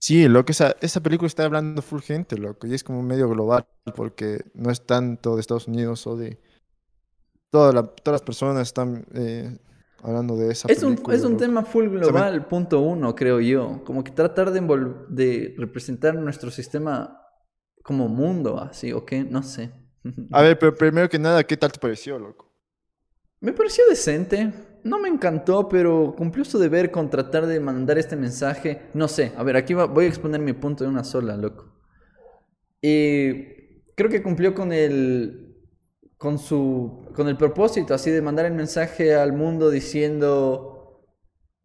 Sí, lo que esa, esa película está hablando full gente, loco, y es como medio global, porque no es tanto de Estados Unidos o de... Toda la- todas las personas están eh, hablando de esa Es un, película, es un loco. tema full global, punto uno, creo yo. Como que tratar de representar nuestro sistema como mundo, así, ¿o qué? No sé. A ver, pero primero que nada, ¿qué tal te pareció, loco? Me pareció decente. No me encantó, pero cumplió su deber con tratar de mandar este mensaje. No sé, a ver, aquí voy a exponer mi punto de una sola, loco. Y creo que cumplió con el con su con el propósito así de mandar el mensaje al mundo diciendo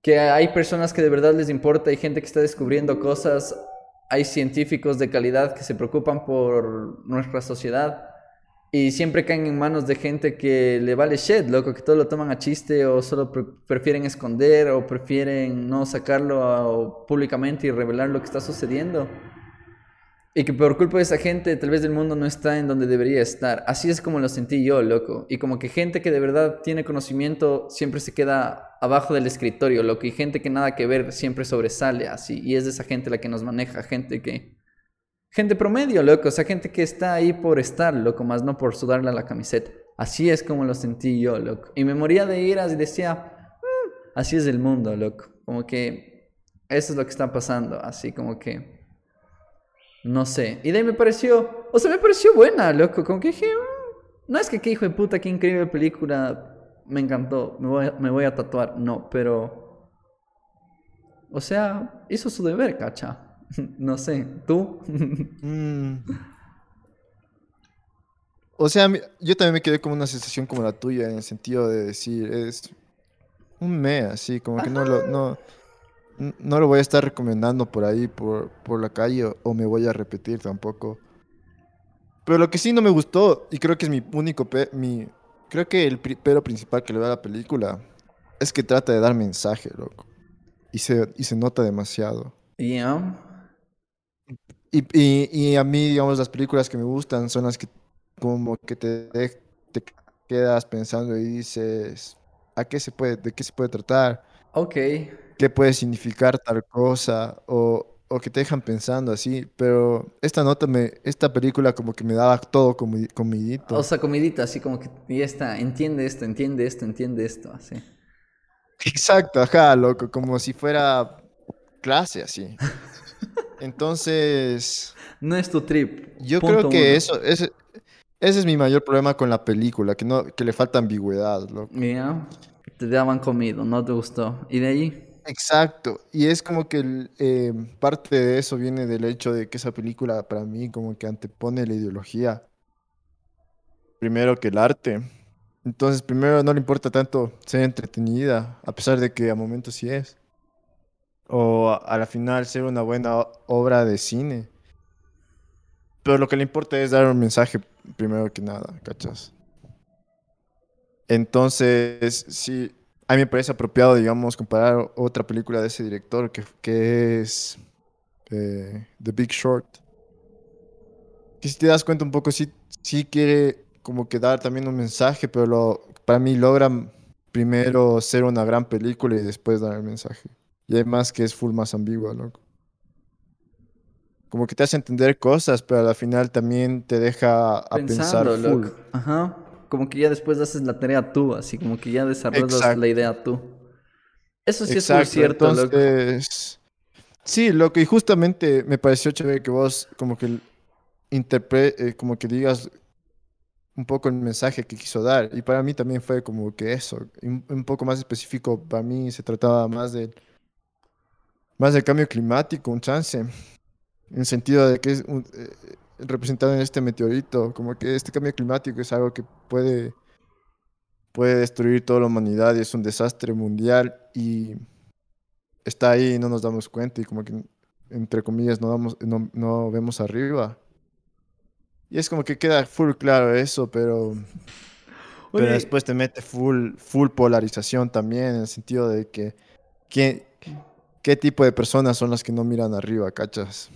que hay personas que de verdad les importa, hay gente que está descubriendo cosas, hay científicos de calidad que se preocupan por nuestra sociedad y siempre caen en manos de gente que le vale shit, loco, que todo lo toman a chiste o solo pre- prefieren esconder o prefieren no sacarlo a- públicamente y revelar lo que está sucediendo. Y que por culpa de esa gente, tal vez el mundo no está en donde debería estar. Así es como lo sentí yo, loco. Y como que gente que de verdad tiene conocimiento siempre se queda abajo del escritorio, loco. Y gente que nada que ver siempre sobresale así. Y es de esa gente la que nos maneja, gente que... Gente promedio, loco. O sea, gente que está ahí por estar, loco, más no por sudarle a la camiseta. Así es como lo sentí yo, loco. Y me moría de iras y decía, "Mm, así es el mundo, loco. Como que eso es lo que está pasando. Así como que... No sé. Y de ahí me pareció. O sea, me pareció buena, loco. Como que dije. "Mm, no es que qué hijo de puta, qué increíble película. Me encantó. Me voy me voy a tatuar. No, pero. O sea, hizo su deber, cacha. No sé. ¿Tú? Mm. O sea, yo también me quedé con una sensación como la tuya, en el sentido de decir, es un me, así, como que no lo, no, no lo voy a estar recomendando por ahí, por, por la calle, o, o me voy a repetir tampoco. Pero lo que sí no me gustó, y creo que es mi único, pe- mi, creo que el pri- pero principal que le da a la película, es que trata de dar mensaje, loco. Y se, y se nota demasiado. Ya. Y, y, y a mí, digamos, las películas que me gustan son las que como que te, te quedas pensando y dices, ¿a qué se puede, de qué se puede tratar? Ok. ¿Qué puede significar tal cosa? O, o que te dejan pensando así. Pero esta nota me, esta película como que me daba todo comi- comidito. O sea, comidita, así como que ya está. Entiende esto, entiende esto, entiende esto. Así. Exacto, ajá, loco, como si fuera clase así. Entonces... No es tu trip. Yo creo que uno. eso, ese, ese es mi mayor problema con la película, que no, que le falta ambigüedad, loco. Ya. Te daban comido, no te gustó. ¿Y de ahí? Exacto, y es como que eh, parte de eso viene del hecho de que esa película para mí como que antepone la ideología primero que el arte. Entonces, primero no le importa tanto ser entretenida, a pesar de que a momentos sí es. O a, la final ser una buena obra de cine. Pero lo que le importa es dar un mensaje primero que nada, ¿cachas? Entonces, sí, a mí me parece apropiado, digamos, comparar otra película de ese director que, que es eh, The Big Short. Que si te das cuenta un poco, sí, sí quiere como que dar también un mensaje, pero para mí logra primero ser una gran película y después dar el mensaje. Y además que es full más ambigua, loco. Como que te hace entender cosas, pero al final también te deja a pensar full. loco. Ajá. Como que ya después haces la tarea tú, así como que ya desarrollas Exacto. la idea tú. Eso sí es muy cierto, loco. entonces, sí, loco, y justamente me pareció chévere que vos como que eh, como que digas un poco el mensaje que quiso dar, y para mí también fue como que eso, un, un poco más específico, para mí se trataba más del, más del cambio climático, un chance, en el sentido de que es un- eh, representado en este meteorito, como que este cambio climático es algo que puede puede destruir toda la humanidad y es un desastre mundial y está ahí y no nos damos cuenta y como que entre comillas no, damos, no, no vemos arriba. Y es como que queda full claro eso, pero, pero Oye, después te mete full, full polarización también en el sentido de que ¿qué, qué tipo de personas son las que no miran arriba, cachas?